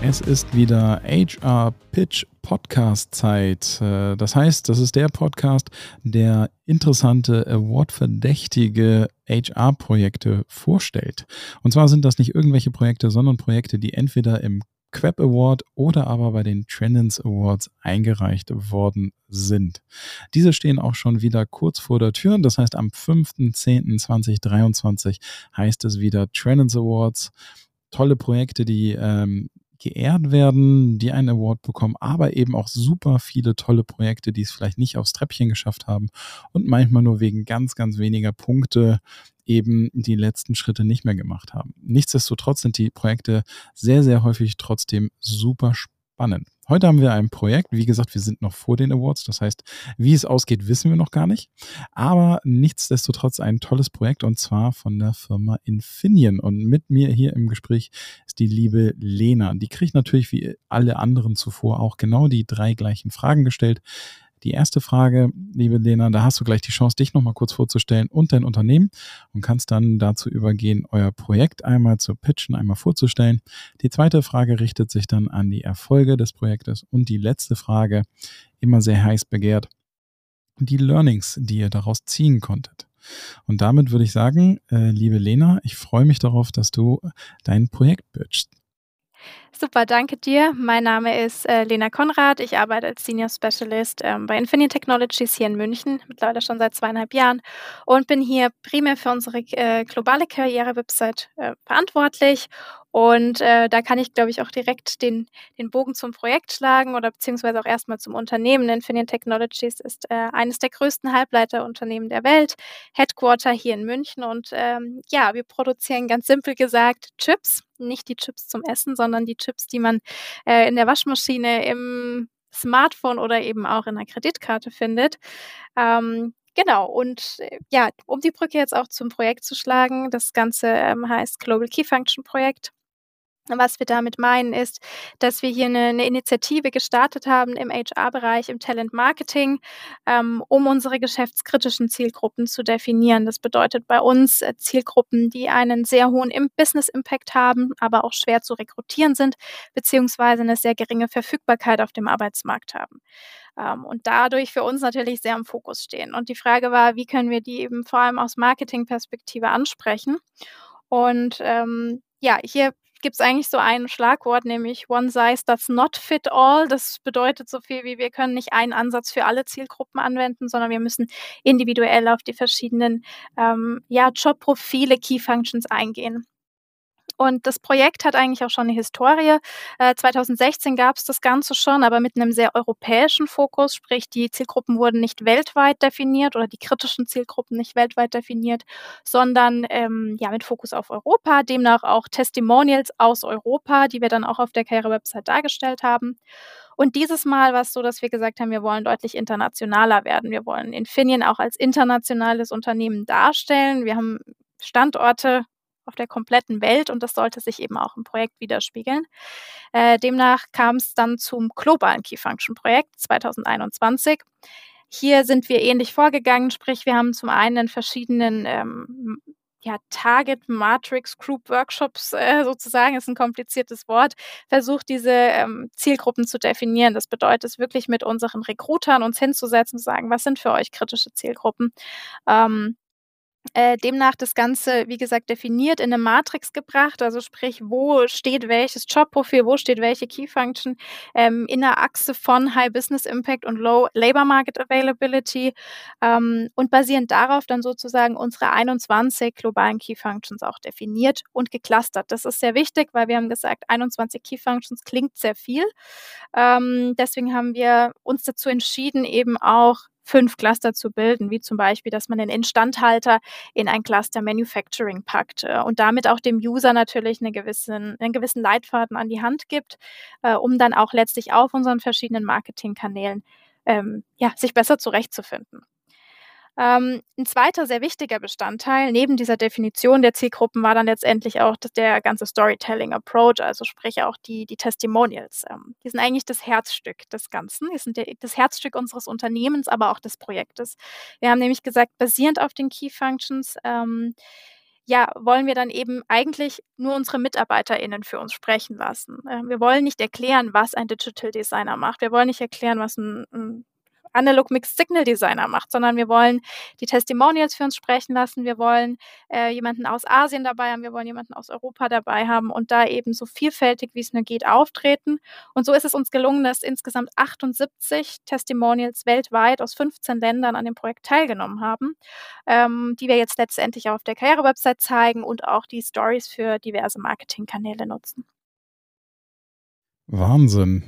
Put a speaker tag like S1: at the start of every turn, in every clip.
S1: Es ist wieder HR Pitch Podcast Zeit. Äh, das heißt, das ist der Podcast, der interessante, awardverdächtige HR-Projekte vorstellt. Und zwar sind das nicht irgendwelche Projekte, sondern Projekte, die entweder im Queb Award oder aber bei den Trendens Awards eingereicht worden sind. Diese stehen auch schon wieder kurz vor der Tür. Das heißt, am 5.10.2023 heißt es wieder Trendens Awards. Tolle Projekte, die ähm, geehrt werden, die einen Award bekommen, aber eben auch super viele tolle Projekte, die es vielleicht nicht aufs Treppchen geschafft haben und manchmal nur wegen ganz, ganz weniger Punkte eben die letzten Schritte nicht mehr gemacht haben. Nichtsdestotrotz sind die Projekte sehr, sehr häufig trotzdem super spannend. Heute haben wir ein Projekt. Wie gesagt, wir sind noch vor den Awards. Das heißt, wie es ausgeht, wissen wir noch gar nicht. Aber nichtsdestotrotz ein tolles Projekt und zwar von der Firma Infineon. Und mit mir hier im Gespräch ist die liebe Lena. Die kriegt natürlich wie alle anderen zuvor auch genau die drei gleichen Fragen gestellt. Die erste Frage, liebe Lena, da hast du gleich die Chance, dich nochmal kurz vorzustellen und dein Unternehmen und kannst dann dazu übergehen, euer Projekt einmal zu pitchen, einmal vorzustellen. Die zweite Frage richtet sich dann an die Erfolge des Projektes und die letzte Frage, immer sehr heiß begehrt, die Learnings, die ihr daraus ziehen konntet. Und damit würde ich sagen, äh, liebe Lena, ich freue mich darauf, dass du dein Projekt pitchst.
S2: Super, danke dir. Mein Name ist äh, Lena Konrad. Ich arbeite als Senior Specialist ähm, bei Infinity Technologies hier in München, mittlerweile schon seit zweieinhalb Jahren und bin hier primär für unsere äh, globale Karriere-Website äh, verantwortlich und äh, da kann ich, glaube ich, auch direkt den, den Bogen zum Projekt schlagen oder beziehungsweise auch erstmal zum Unternehmen. Infineon Technologies ist äh, eines der größten Halbleiterunternehmen der Welt, Headquarter hier in München. Und ähm, ja, wir produzieren ganz simpel gesagt Chips, nicht die Chips zum Essen, sondern die Chips, die man äh, in der Waschmaschine, im Smartphone oder eben auch in einer Kreditkarte findet. Ähm, Genau, und ja, um die Brücke jetzt auch zum Projekt zu schlagen, das Ganze ähm, heißt Global Key Function Projekt. Was wir damit meinen, ist, dass wir hier eine, eine Initiative gestartet haben im HR-Bereich, im Talent Marketing, ähm, um unsere geschäftskritischen Zielgruppen zu definieren. Das bedeutet bei uns äh, Zielgruppen, die einen sehr hohen Business-Impact haben, aber auch schwer zu rekrutieren sind, beziehungsweise eine sehr geringe Verfügbarkeit auf dem Arbeitsmarkt haben. Ähm, und dadurch für uns natürlich sehr im Fokus stehen. Und die Frage war, wie können wir die eben vor allem aus Marketing-Perspektive ansprechen? Und ähm, ja, hier gibt es eigentlich so ein Schlagwort, nämlich One Size Does Not Fit All. Das bedeutet so viel wie, wir können nicht einen Ansatz für alle Zielgruppen anwenden, sondern wir müssen individuell auf die verschiedenen ähm, ja, Jobprofile, Key Functions eingehen. Und das Projekt hat eigentlich auch schon eine Historie. Äh, 2016 gab es das Ganze schon, aber mit einem sehr europäischen Fokus, sprich die Zielgruppen wurden nicht weltweit definiert oder die kritischen Zielgruppen nicht weltweit definiert, sondern ähm, ja mit Fokus auf Europa, demnach auch Testimonials aus Europa, die wir dann auch auf der Karriere-Website dargestellt haben. Und dieses Mal war es so, dass wir gesagt haben, wir wollen deutlich internationaler werden. Wir wollen Infineon auch als internationales Unternehmen darstellen. Wir haben Standorte auf der kompletten Welt und das sollte sich eben auch im Projekt widerspiegeln. Äh, demnach kam es dann zum globalen Key Function Projekt 2021. Hier sind wir ähnlich vorgegangen, sprich wir haben zum einen in verschiedenen ähm, ja, Target Matrix Group Workshops äh, sozusagen, ist ein kompliziertes Wort, versucht diese ähm, Zielgruppen zu definieren. Das bedeutet es wirklich mit unseren Recruitern uns hinzusetzen und zu sagen, was sind für euch kritische Zielgruppen? Ähm, äh, demnach das Ganze, wie gesagt, definiert in eine Matrix gebracht, also sprich, wo steht welches Jobprofil, wo steht welche Key Function ähm, in der Achse von High Business Impact und Low Labor Market Availability ähm, und basierend darauf dann sozusagen unsere 21 globalen Key Functions auch definiert und geclustert. Das ist sehr wichtig, weil wir haben gesagt, 21 Key Functions klingt sehr viel. Ähm, deswegen haben wir uns dazu entschieden, eben auch fünf Cluster zu bilden, wie zum Beispiel, dass man den Instandhalter in ein Cluster Manufacturing packt äh, und damit auch dem User natürlich eine gewissen, einen gewissen Leitfaden an die Hand gibt, äh, um dann auch letztlich auf unseren verschiedenen Marketingkanälen ähm, ja, sich besser zurechtzufinden. Ähm, ein zweiter sehr wichtiger Bestandteil neben dieser Definition der Zielgruppen war dann letztendlich auch der ganze Storytelling-Approach, also sprich auch die, die Testimonials. Ähm, die sind eigentlich das Herzstück des Ganzen, die sind der, das Herzstück unseres Unternehmens, aber auch des Projektes. Wir haben nämlich gesagt, basierend auf den Key Functions, ähm, ja, wollen wir dann eben eigentlich nur unsere MitarbeiterInnen für uns sprechen lassen. Äh, wir wollen nicht erklären, was ein Digital Designer macht. Wir wollen nicht erklären, was ein, ein Analog Mixed Signal Designer macht, sondern wir wollen die Testimonials für uns sprechen lassen. Wir wollen äh, jemanden aus Asien dabei haben, wir wollen jemanden aus Europa dabei haben und da eben so vielfältig wie es nur geht auftreten. Und so ist es uns gelungen, dass insgesamt 78 Testimonials weltweit aus 15 Ländern an dem Projekt teilgenommen haben, ähm, die wir jetzt letztendlich auf der Karriere-Website zeigen und auch die Stories für diverse Marketingkanäle nutzen.
S1: Wahnsinn.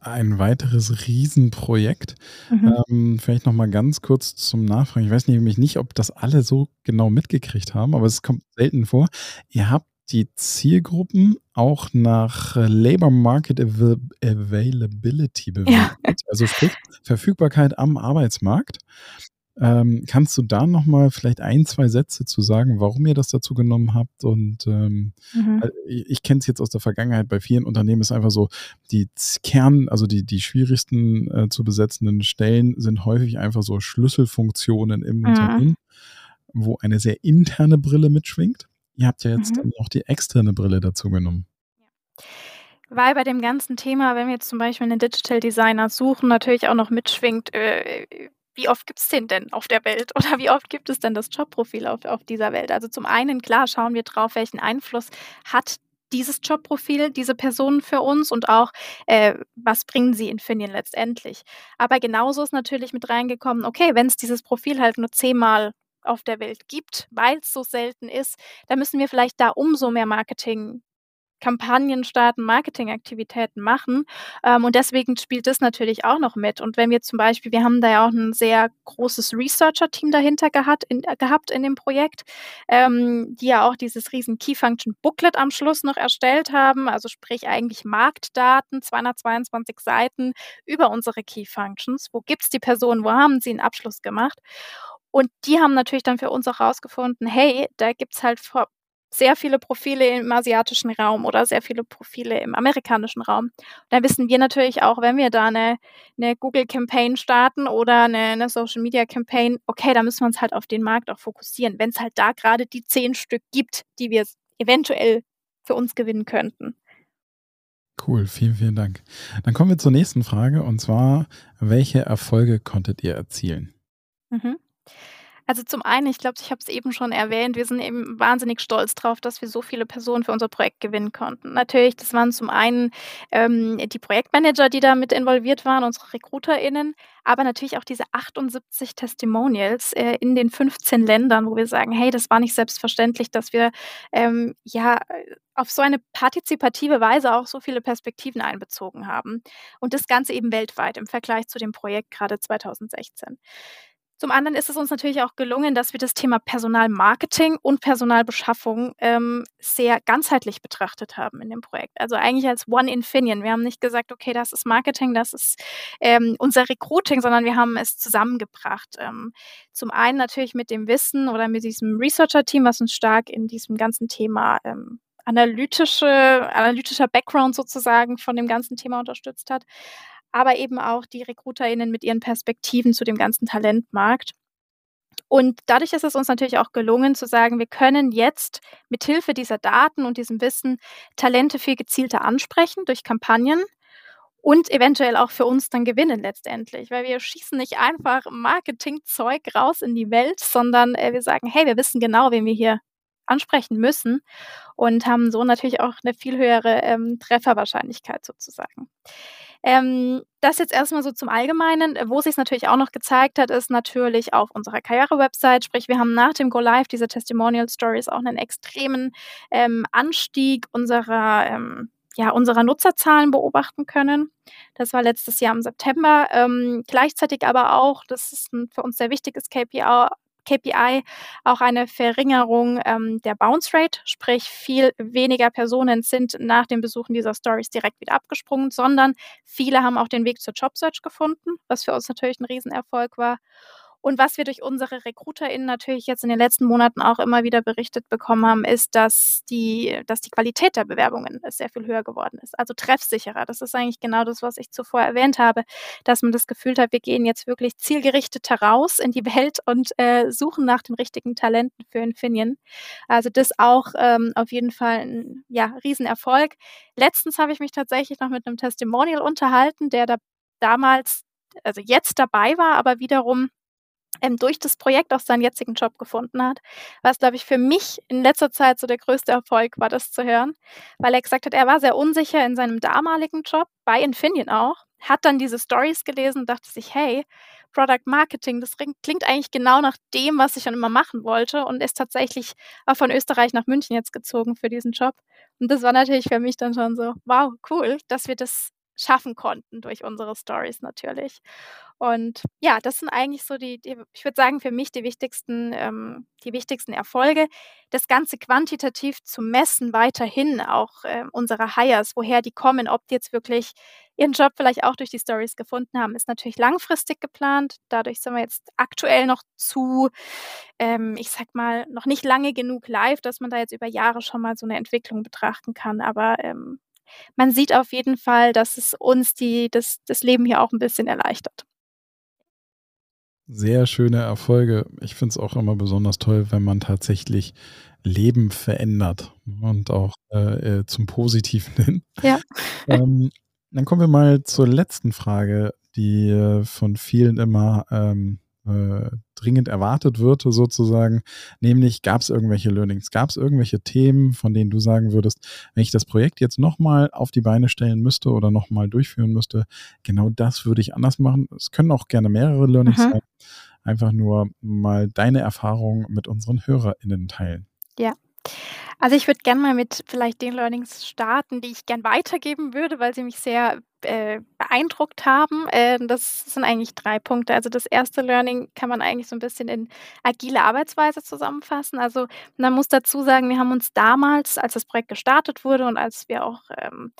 S1: Ein weiteres Riesenprojekt. Mhm. Ähm, vielleicht noch mal ganz kurz zum Nachfragen. Ich weiß nämlich nicht, ob das alle so genau mitgekriegt haben, aber es kommt selten vor. Ihr habt die Zielgruppen auch nach Labor Market Availability bewertet. Ja. Also sprich Verfügbarkeit am Arbeitsmarkt. Ähm, kannst du da nochmal vielleicht ein, zwei Sätze zu sagen, warum ihr das dazu genommen habt? Und ähm, mhm. ich, ich kenne es jetzt aus der Vergangenheit bei vielen Unternehmen, ist einfach so, die Kern, also die, die schwierigsten äh, zu besetzenden Stellen sind häufig einfach so Schlüsselfunktionen im mhm. Unternehmen, wo eine sehr interne Brille mitschwingt. Ihr habt ja jetzt mhm. noch die externe Brille dazu genommen.
S2: Weil bei dem ganzen Thema, wenn wir jetzt zum Beispiel einen Digital Designer suchen, natürlich auch noch mitschwingt, äh, wie oft gibt es den denn auf der Welt oder wie oft gibt es denn das Jobprofil auf, auf dieser Welt? Also zum einen, klar, schauen wir drauf, welchen Einfluss hat dieses Jobprofil, diese Personen für uns und auch, äh, was bringen sie in Infineon letztendlich. Aber genauso ist natürlich mit reingekommen, okay, wenn es dieses Profil halt nur zehnmal auf der Welt gibt, weil es so selten ist, dann müssen wir vielleicht da umso mehr Marketing Kampagnen starten, Marketingaktivitäten machen. Ähm, und deswegen spielt das natürlich auch noch mit. Und wenn wir zum Beispiel, wir haben da ja auch ein sehr großes Researcher-Team dahinter gehabt in, äh, gehabt in dem Projekt, ähm, die ja auch dieses riesen Key Function Booklet am Schluss noch erstellt haben, also sprich eigentlich Marktdaten, 222 Seiten über unsere Key Functions. Wo gibt es die Personen? Wo haben sie einen Abschluss gemacht? Und die haben natürlich dann für uns auch rausgefunden, hey, da gibt es halt sehr viele Profile im asiatischen Raum oder sehr viele Profile im amerikanischen Raum. Da wissen wir natürlich auch, wenn wir da eine, eine Google-Campaign starten oder eine, eine Social-Media-Campaign, okay, da müssen wir uns halt auf den Markt auch fokussieren, wenn es halt da gerade die zehn Stück gibt, die wir eventuell für uns gewinnen könnten.
S1: Cool, vielen, vielen Dank. Dann kommen wir zur nächsten Frage und zwar, welche Erfolge konntet ihr erzielen?
S2: Mhm. Also zum einen, ich glaube, ich habe es eben schon erwähnt, wir sind eben wahnsinnig stolz drauf, dass wir so viele Personen für unser Projekt gewinnen konnten. Natürlich, das waren zum einen ähm, die Projektmanager, die da mit involviert waren, unsere RecruiterInnen, aber natürlich auch diese 78 Testimonials äh, in den 15 Ländern, wo wir sagen, hey, das war nicht selbstverständlich, dass wir ähm, ja auf so eine partizipative Weise auch so viele Perspektiven einbezogen haben. Und das Ganze eben weltweit im Vergleich zu dem Projekt gerade 2016. Zum anderen ist es uns natürlich auch gelungen, dass wir das Thema Personalmarketing und Personalbeschaffung ähm, sehr ganzheitlich betrachtet haben in dem Projekt. Also eigentlich als One Infineon. Wir haben nicht gesagt, okay, das ist Marketing, das ist ähm, unser Recruiting, sondern wir haben es zusammengebracht. Ähm, zum einen natürlich mit dem Wissen oder mit diesem Researcher-Team, was uns stark in diesem ganzen Thema ähm, analytische, analytischer Background sozusagen von dem ganzen Thema unterstützt hat aber eben auch die RecruiterInnen mit ihren Perspektiven zu dem ganzen Talentmarkt. Und dadurch ist es uns natürlich auch gelungen zu sagen, wir können jetzt mit Hilfe dieser Daten und diesem Wissen Talente viel gezielter ansprechen durch Kampagnen und eventuell auch für uns dann gewinnen letztendlich, weil wir schießen nicht einfach Marketingzeug raus in die Welt, sondern äh, wir sagen, hey, wir wissen genau, wen wir hier ansprechen müssen und haben so natürlich auch eine viel höhere ähm, Trefferwahrscheinlichkeit sozusagen. Ähm, das jetzt erstmal so zum Allgemeinen. Wo sich natürlich auch noch gezeigt hat, ist natürlich auf unserer Karriere-Website. Sprich, wir haben nach dem Go Live diese Testimonial Stories auch einen extremen ähm, Anstieg unserer ähm, ja, unserer Nutzerzahlen beobachten können. Das war letztes Jahr im September. Ähm, gleichzeitig aber auch, das ist ein für uns sehr wichtiges KPI, KPI auch eine Verringerung ähm, der Bounce Rate, sprich viel weniger Personen sind nach dem Besuchen dieser Stories direkt wieder abgesprungen, sondern viele haben auch den Weg zur Jobsearch gefunden, was für uns natürlich ein Riesenerfolg war. Und was wir durch unsere RecruiterInnen natürlich jetzt in den letzten Monaten auch immer wieder berichtet bekommen haben, ist, dass die, dass die Qualität der Bewerbungen sehr viel höher geworden ist. Also treffsicherer. Das ist eigentlich genau das, was ich zuvor erwähnt habe, dass man das Gefühl hat, wir gehen jetzt wirklich zielgerichtet heraus in die Welt und äh, suchen nach den richtigen Talenten für Infineon. Also das auch ähm, auf jeden Fall ein ja, Riesenerfolg. Letztens habe ich mich tatsächlich noch mit einem Testimonial unterhalten, der da damals, also jetzt dabei war, aber wiederum ähm, durch das Projekt auch seinen jetzigen Job gefunden hat. Was, glaube ich, für mich in letzter Zeit so der größte Erfolg war, das zu hören, weil er gesagt hat, er war sehr unsicher in seinem damaligen Job, bei Infineon auch, hat dann diese Stories gelesen und dachte sich, hey, Product Marketing, das klingt eigentlich genau nach dem, was ich schon immer machen wollte und ist tatsächlich auch von Österreich nach München jetzt gezogen für diesen Job. Und das war natürlich für mich dann schon so, wow, cool, dass wir das schaffen konnten durch unsere Stories natürlich. Und ja, das sind eigentlich so die, die ich würde sagen, für mich die wichtigsten, ähm, die wichtigsten Erfolge. Das Ganze quantitativ zu messen, weiterhin auch äh, unsere Hires, woher die kommen, ob die jetzt wirklich ihren Job vielleicht auch durch die Stories gefunden haben, ist natürlich langfristig geplant. Dadurch sind wir jetzt aktuell noch zu, ähm, ich sag mal, noch nicht lange genug live, dass man da jetzt über Jahre schon mal so eine Entwicklung betrachten kann. Aber ähm, man sieht auf jeden Fall, dass es uns die, das, das Leben hier auch ein bisschen erleichtert.
S1: Sehr schöne Erfolge. Ich finde es auch immer besonders toll, wenn man tatsächlich Leben verändert und auch äh, äh zum Positiven hin.
S2: Ja.
S1: ähm, dann kommen wir mal zur letzten Frage, die äh, von vielen immer ähm, äh, dringend erwartet wird, sozusagen. Nämlich, gab es irgendwelche Learnings? Gab es irgendwelche Themen, von denen du sagen würdest, wenn ich das Projekt jetzt nochmal auf die Beine stellen müsste oder nochmal durchführen müsste, genau das würde ich anders machen. Es können auch gerne mehrere Learnings mhm. sein. Einfach nur mal deine Erfahrungen mit unseren HörerInnen teilen.
S2: Ja. Also ich würde gerne mal mit vielleicht den Learnings starten, die ich gern weitergeben würde, weil sie mich sehr äh, beeindruckt haben. Äh, das sind eigentlich drei Punkte. Also das erste Learning kann man eigentlich so ein bisschen in agile Arbeitsweise zusammenfassen. Also man muss dazu sagen, wir haben uns damals, als das Projekt gestartet wurde und als wir auch ähm,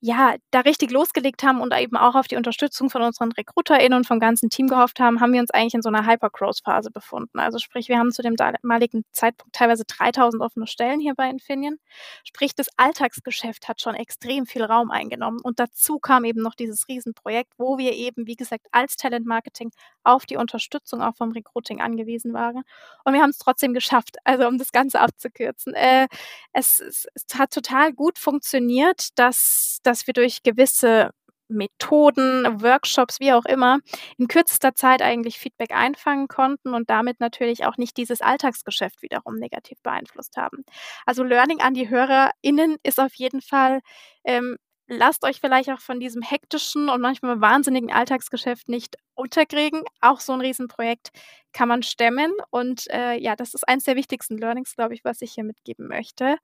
S2: ja, da richtig losgelegt haben und eben auch auf die Unterstützung von unseren RecruiterInnen und vom ganzen Team gehofft haben, haben wir uns eigentlich in so einer Hypergrowth-Phase befunden. Also sprich, wir haben zu dem damaligen Zeitpunkt teilweise 3000 offene Stellen hier bei Infineon. Sprich, das Alltagsgeschäft hat schon extrem viel Raum eingenommen. Und dazu kam eben noch dieses Riesenprojekt, wo wir eben, wie gesagt, als Talent Marketing auf die Unterstützung auch vom Recruiting angewiesen waren. Und wir haben es trotzdem geschafft, also um das Ganze abzukürzen. Äh, es, es, es hat total gut funktioniert, dass dass wir durch gewisse Methoden, Workshops, wie auch immer, in kürzester Zeit eigentlich Feedback einfangen konnten und damit natürlich auch nicht dieses Alltagsgeschäft wiederum negativ beeinflusst haben. Also Learning an die HörerInnen ist auf jeden Fall, ähm, lasst euch vielleicht auch von diesem hektischen und manchmal wahnsinnigen Alltagsgeschäft nicht unterkriegen. Auch so ein Riesenprojekt kann man stemmen und äh, ja, das ist eines der wichtigsten Learnings, glaube ich, was ich hier mitgeben möchte.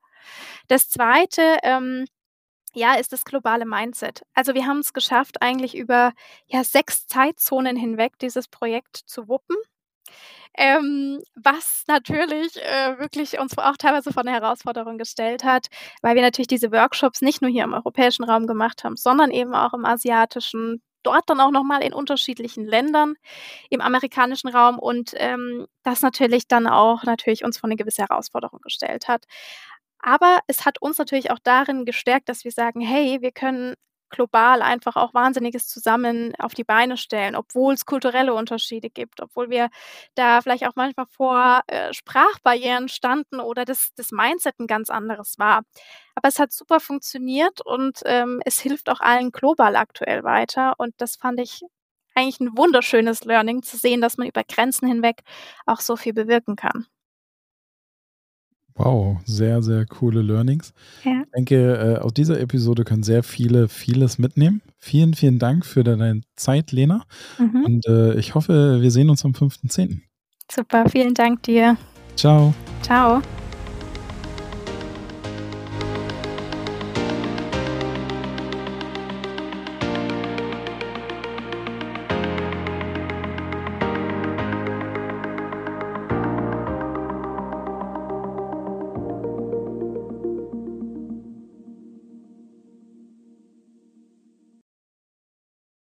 S2: Das zweite, ähm, ja, ist das globale Mindset. Also wir haben es geschafft, eigentlich über ja, sechs Zeitzonen hinweg dieses Projekt zu wuppen. Ähm, was natürlich äh, wirklich uns auch teilweise vor eine Herausforderung gestellt hat, weil wir natürlich diese Workshops nicht nur hier im europäischen Raum gemacht haben, sondern eben auch im asiatischen, dort dann auch nochmal in unterschiedlichen Ländern im amerikanischen Raum und ähm, das natürlich dann auch natürlich uns vor eine gewisse Herausforderung gestellt hat. Aber es hat uns natürlich auch darin gestärkt, dass wir sagen, hey, wir können global einfach auch Wahnsinniges zusammen auf die Beine stellen, obwohl es kulturelle Unterschiede gibt, obwohl wir da vielleicht auch manchmal vor äh, Sprachbarrieren standen oder das, das Mindset ein ganz anderes war. Aber es hat super funktioniert und ähm, es hilft auch allen global aktuell weiter. Und das fand ich eigentlich ein wunderschönes Learning zu sehen, dass man über Grenzen hinweg auch so viel bewirken kann.
S1: Wow, sehr, sehr coole Learnings.
S2: Ja.
S1: Ich denke, äh, aus dieser Episode können sehr viele vieles mitnehmen. Vielen, vielen Dank für deine Zeit, Lena. Mhm. Und äh, ich hoffe, wir sehen uns am 5.10.
S2: Super, vielen Dank dir.
S1: Ciao.
S2: Ciao.